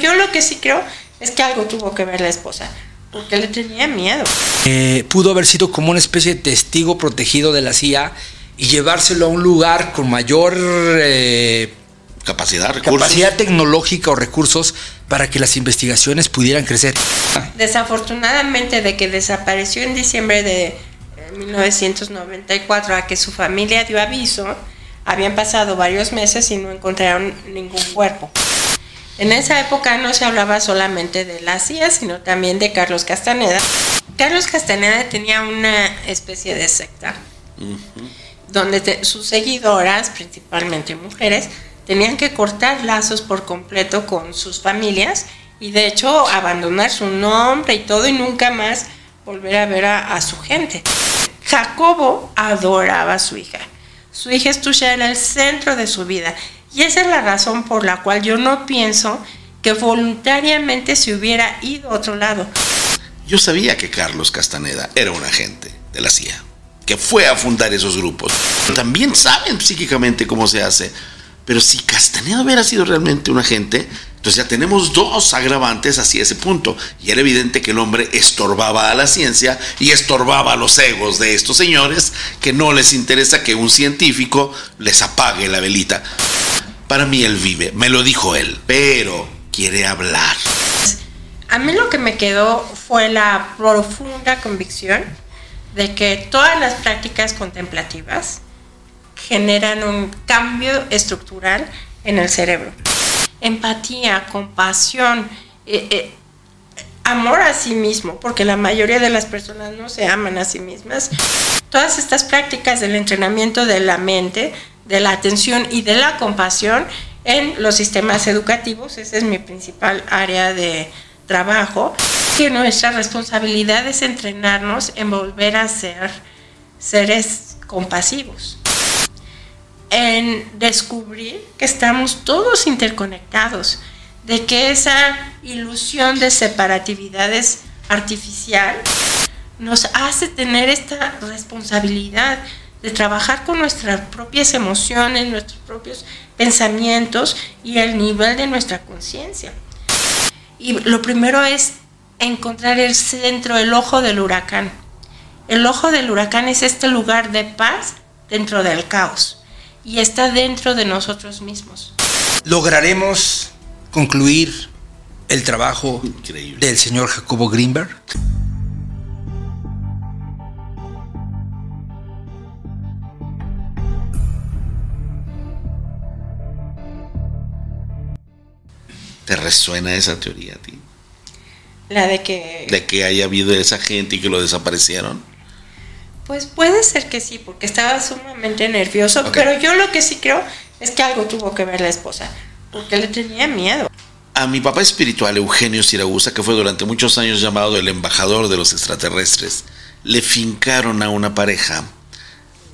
yo lo que sí creo es que algo tuvo que ver la esposa, porque le tenía miedo. Eh, pudo haber sido como una especie de testigo protegido de la CIA y llevárselo a un lugar con mayor eh, capacidad, recursos. capacidad tecnológica o recursos para que las investigaciones pudieran crecer. Desafortunadamente de que desapareció en diciembre de eh, 1994 a que su familia dio aviso, habían pasado varios meses y no encontraron ningún cuerpo. En esa época no se hablaba solamente de la CIA, sino también de Carlos Castaneda. Carlos Castaneda tenía una especie de secta, donde te- sus seguidoras, principalmente mujeres, tenían que cortar lazos por completo con sus familias y de hecho abandonar su nombre y todo y nunca más volver a ver a, a su gente. Jacobo adoraba a su hija. Su hija Estusha era el centro de su vida y esa es la razón por la cual yo no pienso que voluntariamente se hubiera ido a otro lado. Yo sabía que Carlos Castaneda era un agente de la CIA, que fue a fundar esos grupos. También saben psíquicamente cómo se hace. Pero si Castaneda hubiera sido realmente un agente, entonces ya tenemos dos agravantes hacia ese punto. Y era evidente que el hombre estorbaba a la ciencia y estorbaba a los egos de estos señores que no les interesa que un científico les apague la velita. Para mí él vive, me lo dijo él, pero quiere hablar. A mí lo que me quedó fue la profunda convicción de que todas las prácticas contemplativas generan un cambio estructural en el cerebro. Empatía, compasión, eh, eh, amor a sí mismo, porque la mayoría de las personas no se aman a sí mismas. Todas estas prácticas del entrenamiento de la mente, de la atención y de la compasión en los sistemas educativos, esa es mi principal área de trabajo, que nuestra responsabilidad es entrenarnos en volver a ser seres compasivos en descubrir que estamos todos interconectados, de que esa ilusión de separatividad es artificial, nos hace tener esta responsabilidad de trabajar con nuestras propias emociones, nuestros propios pensamientos y el nivel de nuestra conciencia. Y lo primero es encontrar el centro, el ojo del huracán. El ojo del huracán es este lugar de paz dentro del caos y está dentro de nosotros mismos. ¿Lograremos concluir el trabajo Increíble. del señor Jacobo Greenberg? ¿Te resuena esa teoría a ti? La de que, De que haya habido esa gente y que lo desaparecieron. pues puede ser que sí, porque estaba sumamente nervioso, pero yo lo que sí creo es que algo tuvo que ver la esposa, porque le tenía miedo. A mi papá espiritual, Eugenio Siragusa, que fue durante muchos años llamado el embajador de los extraterrestres, le fincaron a una pareja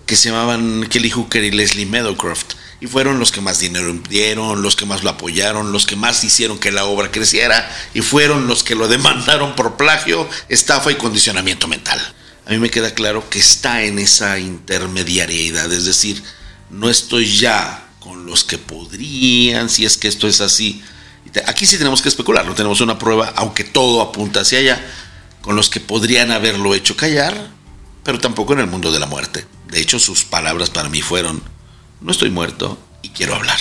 que se llamaban Kelly Hooker y Leslie Meadowcroft. Y fueron los que más dinero dieron, los que más lo apoyaron, los que más hicieron que la obra creciera, y fueron los que lo demandaron por plagio, estafa y condicionamiento mental. A mí me queda claro que está en esa intermediariedad, es decir, no estoy ya con los que podrían, si es que esto es así. Aquí sí tenemos que especular, no tenemos una prueba, aunque todo apunta hacia allá, con los que podrían haberlo hecho callar, pero tampoco en el mundo de la muerte. De hecho, sus palabras para mí fueron, no estoy muerto y quiero hablar.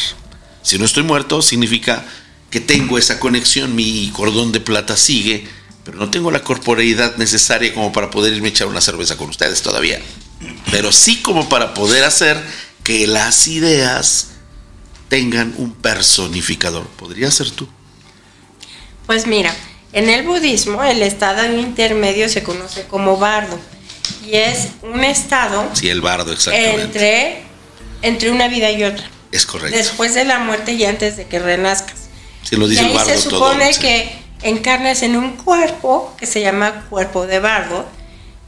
Si no estoy muerto, significa que tengo esa conexión, mi cordón de plata sigue, pero no tengo la corporeidad necesaria como para poder irme a echar una cerveza con ustedes todavía. Pero sí como para poder hacer que las ideas tengan un personificador. Podría ser tú. Pues mira, en el budismo el estado intermedio se conoce como bardo y es un estado Sí, el bardo, exactamente. entre, entre una vida y otra, Es correcto. después de la muerte y antes de que renazcas. Si lo Y dice el ahí bardo se todo. supone sí. que encarnas en un cuerpo que se llama cuerpo de bardo,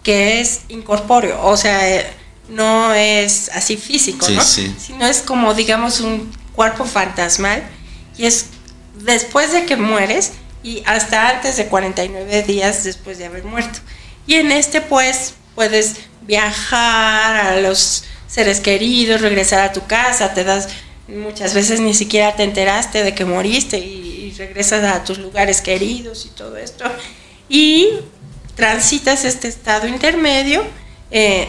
que es incorpóreo, o sea, eh, no es así físico, Sí, ¿no? sí. Sino es como, digamos, un cuerpo fantasmal y es después de que mueres y hasta antes de 49 días después de haber muerto. Y en este, pues, puedes viajar a los seres queridos, regresar a tu casa, te das, muchas veces ni siquiera te enteraste de que moriste y, y regresas a tus lugares queridos y todo esto. Y transitas este estado intermedio eh,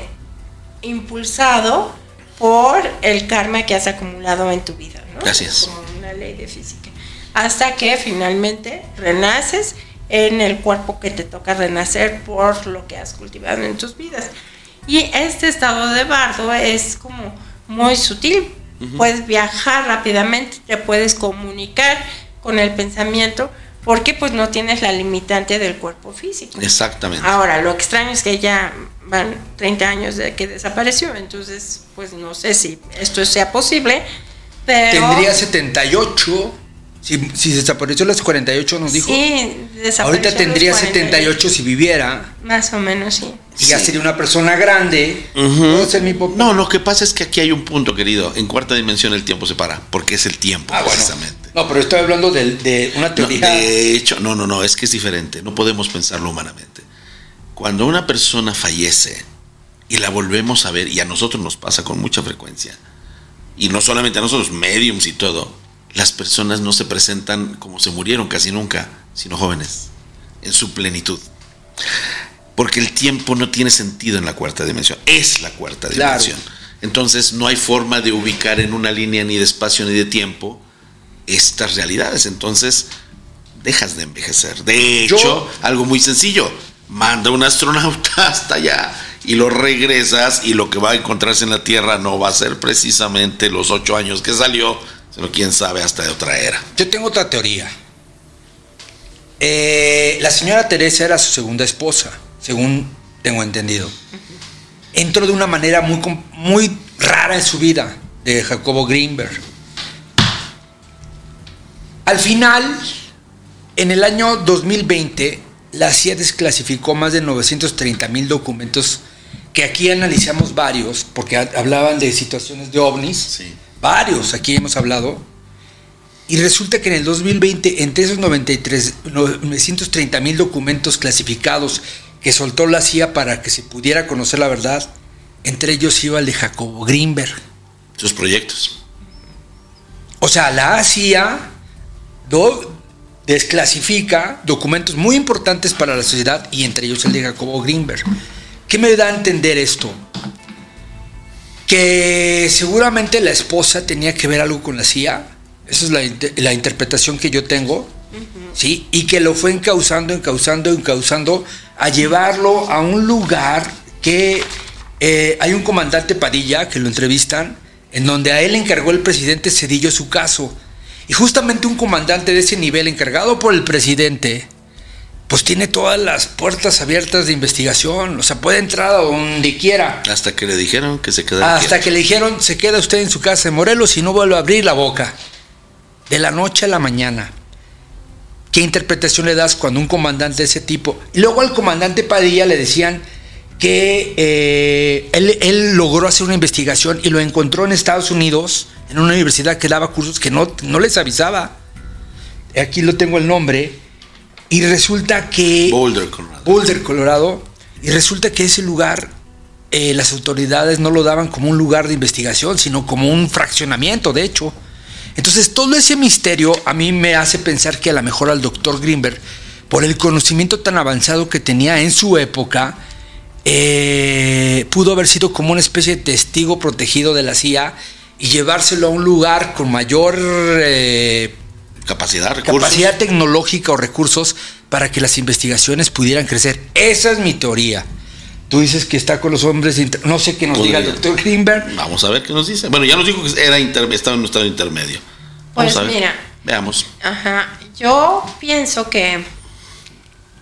impulsado por el karma que has acumulado en tu vida, ¿no? Gracias. Como una ley de física. Hasta que finalmente renaces en el cuerpo que te toca renacer por lo que has cultivado en tus vidas. Y este estado de bardo es como muy sutil. Puedes viajar rápidamente, te puedes comunicar con el pensamiento porque pues no tienes la limitante del cuerpo físico. Exactamente. Ahora, lo extraño es que ya van 30 años de que desapareció, entonces pues no sé si esto sea posible, pero... Tendría 78. Si, si desapareció a los 48, nos dijo. Sí, desapareció Ahorita a los tendría 48. 78 si viviera. Más o menos, sí. Y ya Sí. sería una persona grande. Puedo ser mi. No, lo que pasa es que aquí hay un punto, querido. En cuarta dimensión el tiempo se para, porque es el tiempo, Ah, bueno. precisamente. No, pero estoy hablando de, de una No, teoría. de hecho, no, no, no, es que es diferente. No podemos pensarlo humanamente. Cuando una persona fallece y la volvemos a ver, y a nosotros nos pasa con mucha frecuencia, y no solamente a nosotros, mediums y todo, las personas no se presentan como se murieron casi nunca, sino jóvenes, en su plenitud. Porque el tiempo no tiene sentido en la cuarta dimensión, es la cuarta Claro. dimensión. Entonces no hay forma de ubicar en una línea ni de espacio ni de tiempo estas realidades. Entonces dejas de envejecer. De Yo- hecho, algo muy sencillo, manda un astronauta hasta allá y lo regresas y lo que va a encontrarse en la Tierra no va a ser precisamente los ocho años que salió, sino quién sabe hasta de otra era. Yo tengo otra teoría. Eh, la señora Teresa era su segunda esposa, según tengo entendido. Entró de una manera muy, muy rara en su vida, de Jacobo Greenberg. Al final, en el año 2020, la CIA desclasificó más de 930 mil documentos que aquí analizamos varios, porque ha- hablaban de situaciones de ovnis. Sí. Varios, aquí hemos hablado. Y resulta que en el 2020, entre esos 93, 930 mil documentos clasificados que soltó la CIA para que se pudiera conocer la verdad, entre ellos iba el de Jacobo Greenberg. Sus proyectos. O sea, la CIA do- desclasifica documentos muy importantes para la sociedad y entre ellos el de Jacobo Greenberg. ¿Qué me da a entender esto? Que seguramente la esposa tenía que ver algo con la CIA. Esa es la, la interpretación que yo tengo. ¿sí? Y que lo fue encauzando, encauzando, encauzando a llevarlo a un lugar que eh, hay un comandante Padilla que lo entrevistan, en donde a él encargó el presidente Cedillo su caso. Y justamente un comandante de ese nivel, encargado por el presidente, pues tiene todas las puertas abiertas de investigación. O sea, puede entrar a donde quiera. Hasta que le dijeron que se quedara Hasta quieto. que le dijeron, se queda usted en su casa de Morelos y no vuelve a abrir la boca. De la noche a la mañana. ¿Qué interpretación le das cuando un comandante de ese tipo? Y luego al comandante Padilla le decían que eh, él, él logró hacer una investigación y lo encontró en Estados Unidos, en una universidad que daba cursos que no, no les avisaba. Aquí lo tengo el nombre. Y resulta que... Boulder, Colorado. Boulder, Colorado, y resulta que ese lugar eh, las autoridades no lo daban como un lugar de investigación, sino como un fraccionamiento, de hecho. Entonces, todo ese misterio a mí me hace pensar que a lo mejor al doctor Greenberg, por el conocimiento tan avanzado que tenía en su época, eh, pudo haber sido como una especie de testigo protegido de la CIA y llevárselo a un lugar con mayor eh, Capacidad, recursos. capacidad tecnológica o recursos para que las investigaciones pudieran crecer. Esa es mi teoría. Tú dices que está con los hombres, inter- no sé qué nos diga el doctor Greenberg. Vamos a ver qué nos dice. Bueno, ya nos dijo que era inter- estaba en un estado intermedio. Vamos Pues a ver. mira. Veamos. Ajá. Yo pienso que.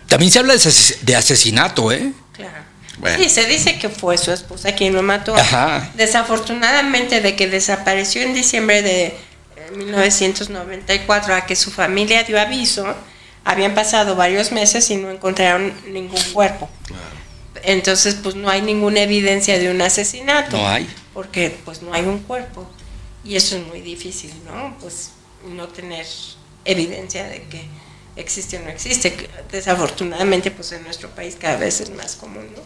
También se habla de, ases- de asesinato, ¿eh? Claro. Bueno. Sí, se dice que fue su esposa quien lo mató. Ajá. Desafortunadamente, de que desapareció en diciembre de 1994 a que su familia dio aviso, habían pasado varios meses y no encontraron ningún cuerpo. Entonces, pues no hay ninguna evidencia de un asesinato. No hay. Porque pues no hay un cuerpo. Y eso es muy difícil, ¿no? Pues no tener evidencia de que existe o no existe. Desafortunadamente, pues en nuestro país cada vez es más común, ¿no?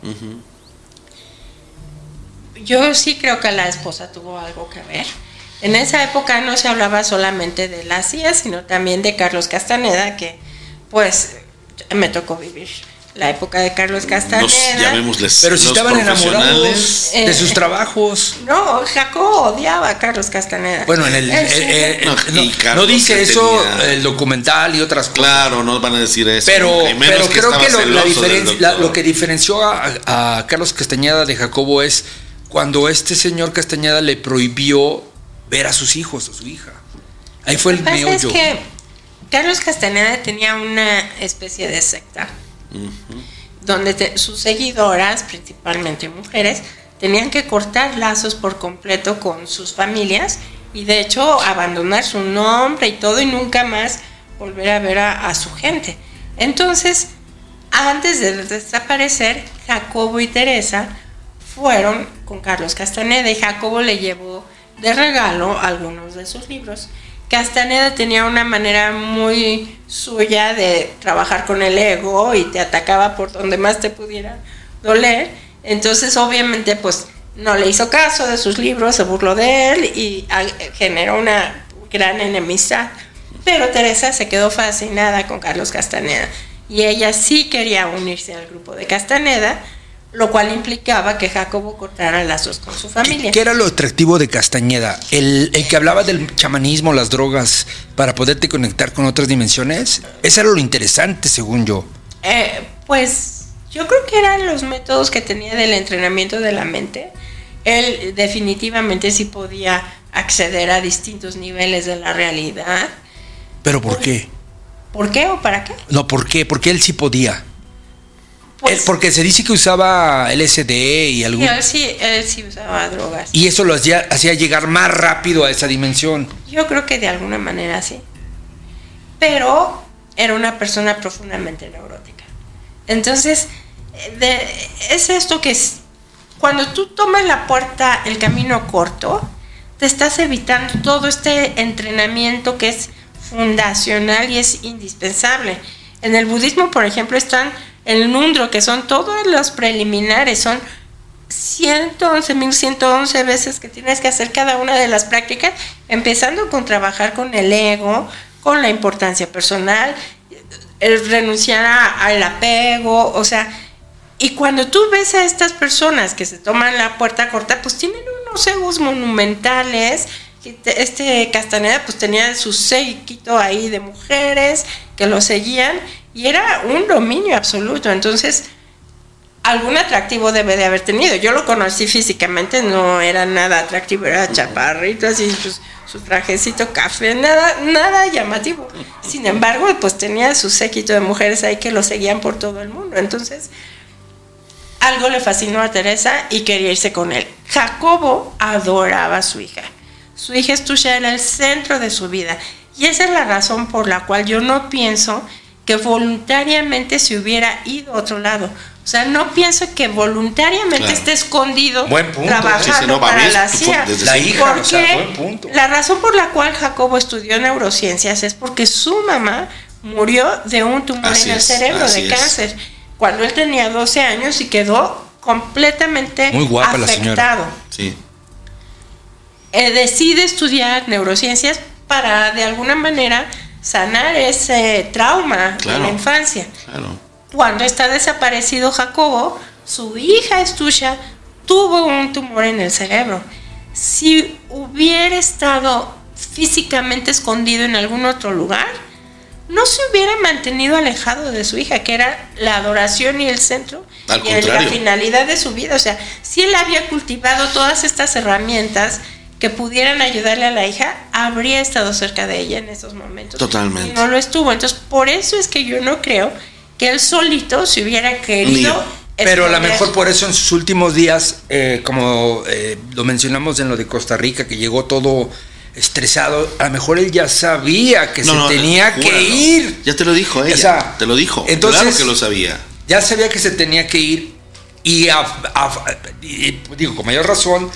Yo sí creo que la esposa tuvo algo que ver. En esa época no se hablaba solamente de la CIA, sino también de Carlos Castaneda, que pues me tocó vivir la época de Carlos Castaneda. Llamémosles Pero si los estaban enamorados de sus trabajos. No, Jacobo odiaba a Carlos Castaneda. Bueno, en el, eh, eh, No, dice eso tenía- el documental y otras cosas. Claro, no van a decir eso. Pero, creo que la la- lo que diferenció a, a Carlos Castañeda de Jacobo es cuando este señor Castañeda le prohibió ver a sus hijos o su hija. Ahí fue el Lo que pasa es meollo. que Carlos Castaneda tenía una especie de secta donde te- sus seguidoras, principalmente mujeres, tenían que cortar lazos por completo con sus familias y de hecho abandonar su nombre y todo y nunca más volver a ver a, a su gente. Entonces, antes de desaparecer, Jacobo y Teresa fueron con Carlos Castaneda y Jacobo le llevó de regalo algunos de sus libros. Castaneda tenía una manera muy suya de trabajar con el ego y te atacaba por donde más te pudiera doler. Entonces, obviamente, pues no le hizo caso de sus libros, se burló de él y ah, generó una gran enemistad. Pero Teresa se quedó fascinada con Carlos Castaneda y ella sí quería unirse al grupo de Castaneda, lo cual implicaba que Jacobo cortara lazos con su familia. ¿Qué era lo atractivo de Castañeda? El, el que hablaba del chamanismo, las drogas, para poderte conectar con otras dimensiones. Eso era lo interesante, según yo. Eh, pues yo creo que eran los métodos que tenía del entrenamiento de la mente. Él definitivamente sí podía acceder a distintos niveles de la realidad. ¿Pero por qué? ¿Por qué o para qué? No, ¿por qué? Porque él sí podía. Pues, porque se dice que usaba LSD y algún... él sí, él sí usaba drogas. Y eso lo hacía, hacía llegar más rápido a esa dimensión. Yo creo que de alguna manera sí. Pero era una persona profundamente neurótica. Entonces, de- es esto que es, cuando tú tomas la puerta, el camino corto, te estás evitando todo este entrenamiento que es fundacional y es indispensable. En el budismo, por ejemplo, están el nundro, que son todos los preliminares, son 111.111 veces que tienes que hacer cada una de las prácticas, empezando con trabajar con el ego, con la importancia personal, el renunciar a- al apego, o sea, y cuando tú ves a estas personas que se toman la puerta corta, pues tienen unos egos monumentales. Este Castaneda pues tenía su séquito ahí de mujeres que lo seguían y era un dominio absoluto. Entonces, algún atractivo debe de haber tenido. Yo lo conocí físicamente, no era nada atractivo, era chaparrito, así pues, su trajecito café, nada, nada llamativo. Sin embargo, pues tenía su séquito de mujeres ahí que lo seguían por todo el mundo. Entonces, algo le fascinó a Teresa y quería irse con él. Jacobo adoraba a su hija. Su hija Estusha era el centro de su vida. Y esa es la razón por la cual yo no pienso que voluntariamente se hubiera ido a otro lado. O sea, no pienso que voluntariamente Claro. esté escondido Buen punto. trabajando Sí, sí, no, para la CIA. desde La hija, o Porque sea, buen punto. la razón por la cual Jacobo estudió neurociencias es porque su mamá murió de un tumor Así en el cerebro, de es. cáncer, cuando él tenía 12 años y quedó completamente Muy guapa la señora. afectado. Sí. Eh, decide estudiar neurociencias para de alguna manera sanar ese trauma de Claro. la infancia. Claro. Cuando está desaparecido Jacobo, su hija Estusha tuvo un tumor en el cerebro. Si hubiera estado físicamente escondido en algún otro lugar, no se hubiera mantenido alejado de su hija, que era la adoración y el centro Al y la finalidad de su vida. O sea, si él había cultivado todas estas herramientas que pudieran ayudarle a la hija, habría estado cerca de ella en esos momentos. Totalmente. Y no lo estuvo. Entonces, por eso es que yo no creo que él solito se hubiera querido. Pero a lo mejor por eso en sus últimos días, eh, como eh, lo mencionamos en lo de Costa Rica, que llegó todo estresado, a lo mejor él ya sabía que No, se no, tenía que júralo. ir. Ya te lo dijo ella. O sea, te lo dijo. entonces- claro que lo sabía. Ya sabía que se tenía que ir y, a- a- y, digo, con mayor razón,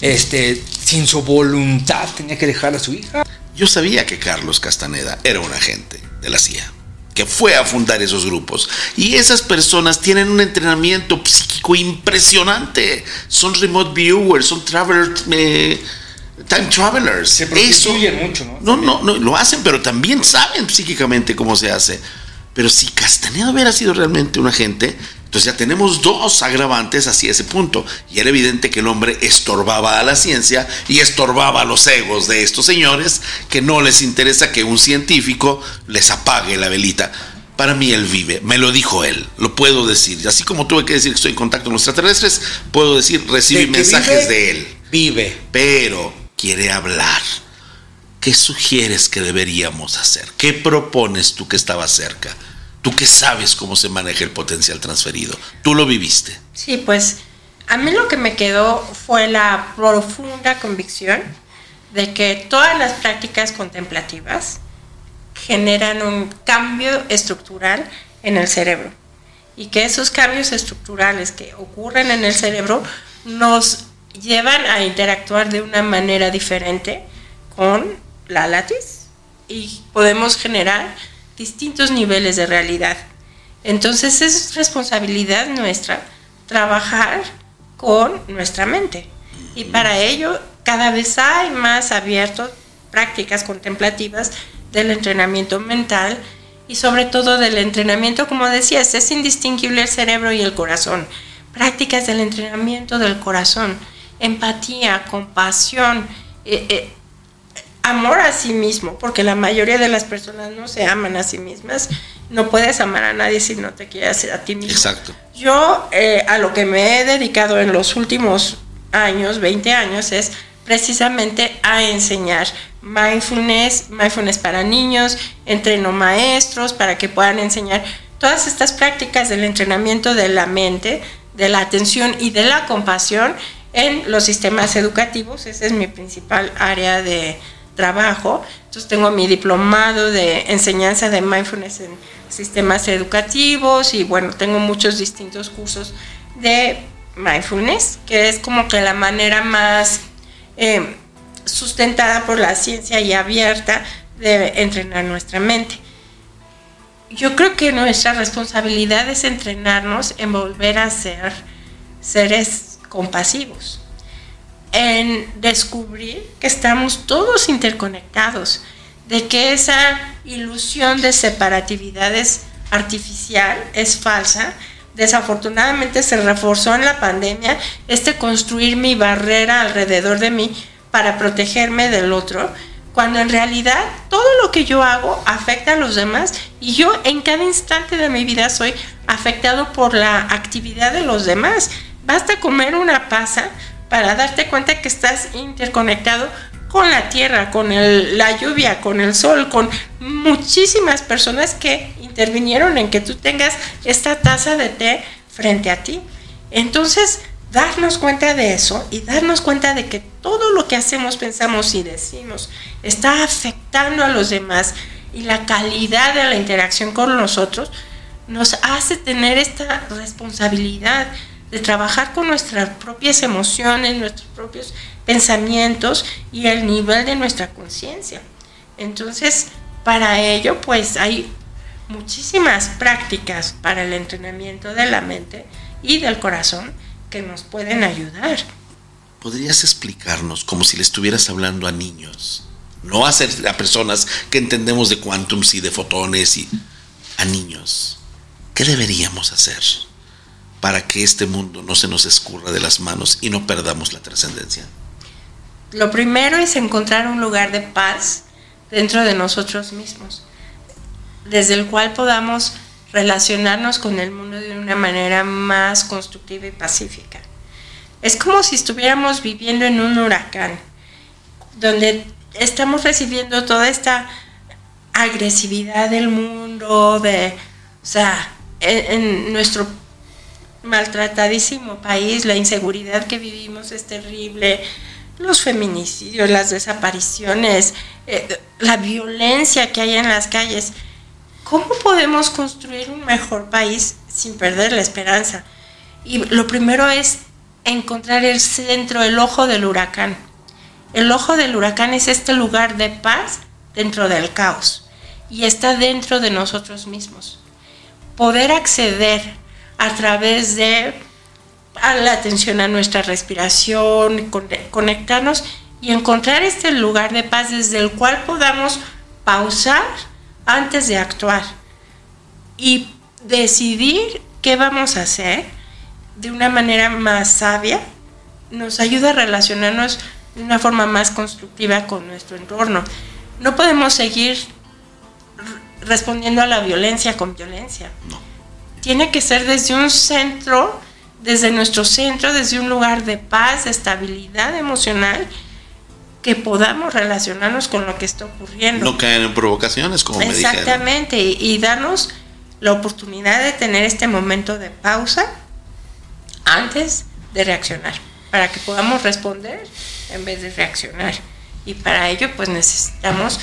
este, sin su voluntad tenía que dejar a su hija. Yo sabía que Carlos Castaneda era un agente de la CIA, que fue a fundar esos grupos. Y esas personas tienen un entrenamiento psíquico impresionante. Son remote viewers, son travelers, eh, time travelers. Se prostituyen mucho, ¿no? No, no, no, lo hacen, pero también saben psíquicamente cómo se hace. Pero si Castañeda hubiera sido realmente un agente, entonces ya tenemos dos agravantes hacia ese punto. Y era evidente que el hombre estorbaba a la ciencia y estorbaba a los egos de estos señores que no les interesa que un científico les apague la velita. Para mí él vive, me lo dijo él, lo puedo decir. Así como tuve que decir que estoy en contacto con los extraterrestres, puedo decir, recibí mensajes de él. Vive. Pero quiere hablar. ¿Qué sugieres que deberíamos hacer? ¿Qué propones tú que estabas cerca? Tú que sabes cómo se maneja el potencial transferido. Tú lo viviste. Sí, pues a mí lo que me quedó fue la profunda convicción de que todas las prácticas contemplativas generan un cambio estructural en el cerebro y que esos cambios estructurales que ocurren en el cerebro nos llevan a interactuar de una manera diferente con la látiz y podemos generar distintos niveles de realidad. Entonces es responsabilidad nuestra trabajar con nuestra mente. Y para ello cada vez hay más abiertos prácticas contemplativas del entrenamiento mental y sobre todo del entrenamiento, como decías, es indistinguible el cerebro y el corazón. Prácticas del entrenamiento del corazón, empatía, compasión, eh, eh, amor a sí mismo, porque la mayoría de las personas no se aman a sí mismas. No puedes amar a nadie si no te quieres a ti mismo. Exacto. Yo eh, a lo que me he dedicado en los últimos años, 20 años, es precisamente a enseñar mindfulness, mindfulness para niños, entreno maestros para que puedan enseñar todas estas prácticas del entrenamiento de la mente, de la atención y de la compasión en los sistemas educativos. Esa es mi principal área de, trabajo. Entonces tengo mi diplomado de enseñanza de mindfulness en sistemas educativos y bueno, tengo muchos distintos cursos de mindfulness, que es como que la manera más eh, sustentada por la ciencia y abierta de entrenar nuestra mente. Yo creo que nuestra responsabilidad es entrenarnos en volver a ser seres compasivos en descubrir que estamos todos interconectados, de que esa ilusión de separatividad es artificial, es falsa. Desafortunadamente se reforzó en la pandemia este construir mi barrera alrededor de mí para protegerme del otro, cuando en realidad todo lo que yo hago afecta a los demás y yo en cada instante de mi vida soy afectado por la actividad de los demás. Basta comer una pasa para darte cuenta que estás interconectado con la tierra, con la lluvia, con el sol, con muchísimas personas que intervinieron en que tú tengas esta taza de té frente a ti. Entonces, darnos cuenta de eso y darnos cuenta de que todo lo que hacemos, pensamos y decimos está afectando a los demás y la calidad de la interacción con nosotros, nos hace tener esta responsabilidad de trabajar con nuestras propias emociones, nuestros propios pensamientos y el nivel de nuestra conciencia. Entonces, para ello, pues hay muchísimas prácticas para el entrenamiento de la mente y del corazón que nos pueden ayudar. ¿Podrías explicarnos como si le estuvieras hablando a niños? No a, a personas que entendemos de quantums y de fotones y a niños. ¿Qué deberíamos hacer? Para que este mundo no se nos escurra de las manos y no perdamos la trascendencia? Lo primero es encontrar un lugar de paz dentro de nosotros mismos, desde el cual podamos relacionarnos con el mundo de una manera más constructiva y pacífica. Es como si estuviéramos viviendo en un huracán, donde estamos recibiendo toda esta agresividad del mundo, de, o sea, en, en nuestro maltratadísimo país, la inseguridad que vivimos es terrible, los feminicidios, las desapariciones, eh, la violencia que hay en las calles. ¿Cómo podemos construir un mejor país sin perder la esperanza? Y lo primero es encontrar el centro, el ojo del huracán. El ojo del huracán es este lugar de paz dentro del caos y está dentro de nosotros mismos. Poder acceder a través de la atención a nuestra respiración, conectarnos y encontrar este lugar de paz desde el cual podamos pausar antes de actuar y decidir qué vamos a hacer de una manera más sabia nos ayuda a relacionarnos de una forma más constructiva con nuestro entorno. No podemos seguir respondiendo a la violencia con violencia. Tiene que ser desde un centro, desde nuestro centro, desde un lugar de paz, de estabilidad emocional, que podamos relacionarnos con lo que está ocurriendo. No caer en provocaciones, como me. Exactamente, y, y darnos la oportunidad de tener este momento de pausa antes de reaccionar, para que podamos responder en vez de reaccionar. Y para ello, pues necesitamos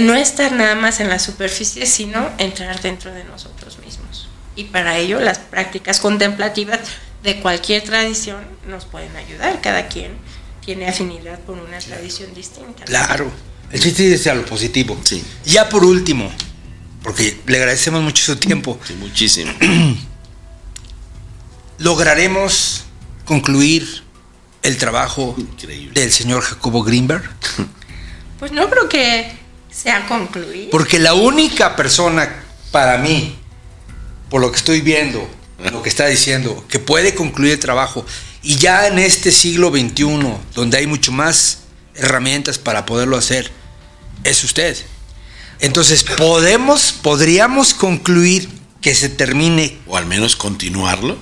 no estar nada más en la superficie, sino entrar dentro de nosotros mismos. Y para ello, las prácticas contemplativas de cualquier tradición nos pueden ayudar. Cada quien tiene afinidad por una tradición distinta. Claro. El chiste es a lo positivo. Sí. Ya por último, porque le agradecemos mucho su tiempo, Sí, muchísimo. ¿lograremos concluir el trabajo Increíble. del señor Jacobo Greenberg? Pues no creo que sea concluido. Porque la única persona para mí, por lo que estoy viendo, lo que está diciendo, que puede concluir el trabajo, y ya en este siglo XXI, donde hay mucho más herramientas para poderlo hacer, es usted. Entonces, podemos, podríamos concluir que se termine. O al menos continuarlo.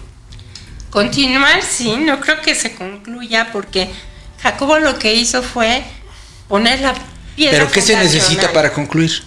Continuar, sí, no creo que se concluya porque Jacobo lo que hizo fue poner la. Pero ¿qué se necesita para concluir?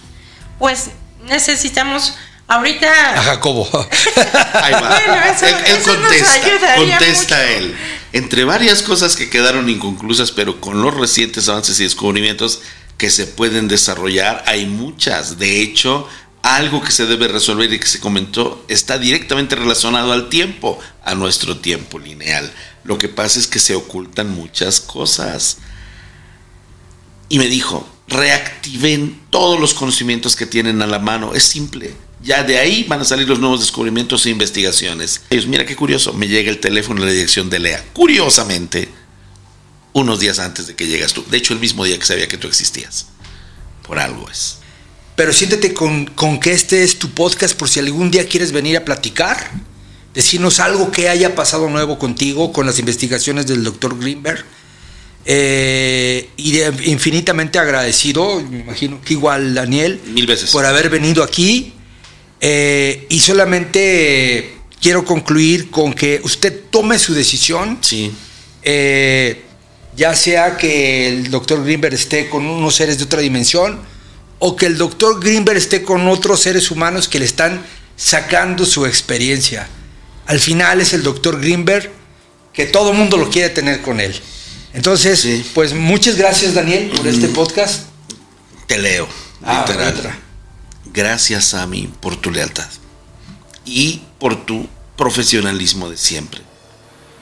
Pues necesitamos ahorita. A Jacobo. Ahí va. Bueno, eso- él, él eso nos contesta, contesta mucho. él. Entre varias cosas que quedaron inconclusas, pero con los recientes avances y descubrimientos que se pueden desarrollar, hay muchas. De hecho, algo que se debe resolver y que se comentó está directamente relacionado al tiempo, a nuestro tiempo lineal. Lo que pasa es que se ocultan muchas cosas. Y me dijo, reactiven todos los conocimientos que tienen a la mano. Es simple. Ya de ahí van a salir los nuevos descubrimientos e investigaciones. Ellos, mira qué curioso, me llega el teléfono en la dirección de Lea. Curiosamente, unos días antes de que llegas tú. De hecho, el mismo día que sabía que tú existías. Por algo es. Pero siéntete con, con que este es tu podcast por si algún día quieres venir a platicar, decirnos algo que haya pasado nuevo contigo con las investigaciones del doctor Greenberg. Eh, y de- infinitamente agradecido, me imagino que igual Daniel, Mil veces. por haber venido aquí. Eh, y solamente quiero concluir con que usted tome su decisión. Sí. Eh, ya sea que el doctor Greenberg esté con unos seres de otra dimensión o que el doctor Greenberg esté con otros seres humanos que le están sacando su experiencia. Al final es el doctor Greenberg que todo el mundo lo quiere tener con él. Entonces, Sí. pues muchas gracias Daniel por este podcast. Te leo. Ah, literal. otra. Gracias a mí por tu lealtad y por tu profesionalismo de siempre.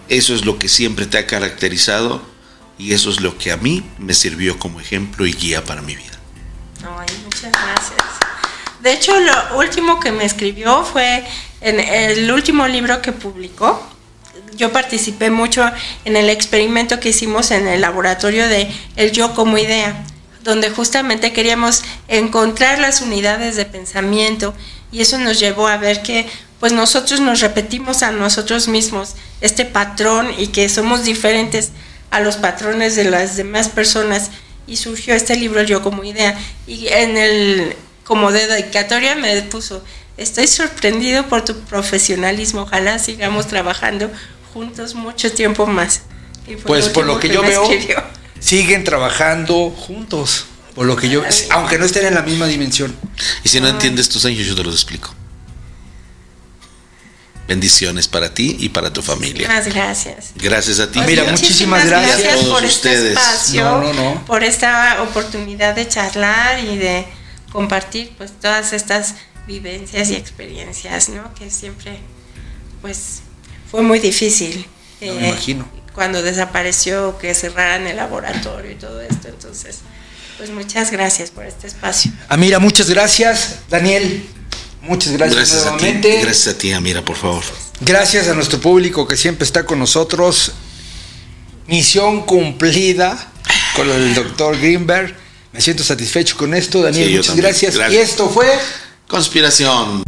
Eso es lo que siempre te ha caracterizado y eso es lo que a mí me sirvió como ejemplo y guía para mi vida. Ay, muchas gracias. De hecho, lo último que me escribió fue en el último libro que publicó. Yo participé mucho en el experimento que hicimos en el laboratorio de El Yo como Idea, donde justamente queríamos encontrar las unidades de pensamiento y eso nos llevó a ver que pues nosotros nos repetimos a nosotros mismos este patrón y que somos diferentes a los patrones de las demás personas y surgió este libro Yo como idea y en el como dedicatoria me puso estoy sorprendido por tu profesionalismo ojalá sigamos trabajando juntos mucho tiempo más Y Pues por lo que yo veo, escribió. siguen trabajando juntos. Por lo que yo, aunque no estén en la misma dimensión. Y si no entiendes tus años, yo te los explico. Bendiciones para ti y para tu familia. Muchas gracias Gracias a ti. Ah, mira, muchísimas gracias. a todos por ustedes. este espacio, No, no, no. por esta oportunidad de charlar y de compartir pues todas estas vivencias y experiencias, ¿no? Que siempre pues fue muy difícil. eh, No me imagino. Cuando desapareció, que cerraran el laboratorio y todo esto, entonces pues muchas gracias por este espacio. Amira, muchas gracias. Daniel, muchas gracias, Gracias a ti. nuevamente. Gracias a ti, Amira, por favor. Gracias a nuestro público que siempre está con nosotros. Misión cumplida con el doctor Greenberg. Me siento satisfecho con esto, Daniel. Sí, muchas. Gracias. Y esto fue Conspiración.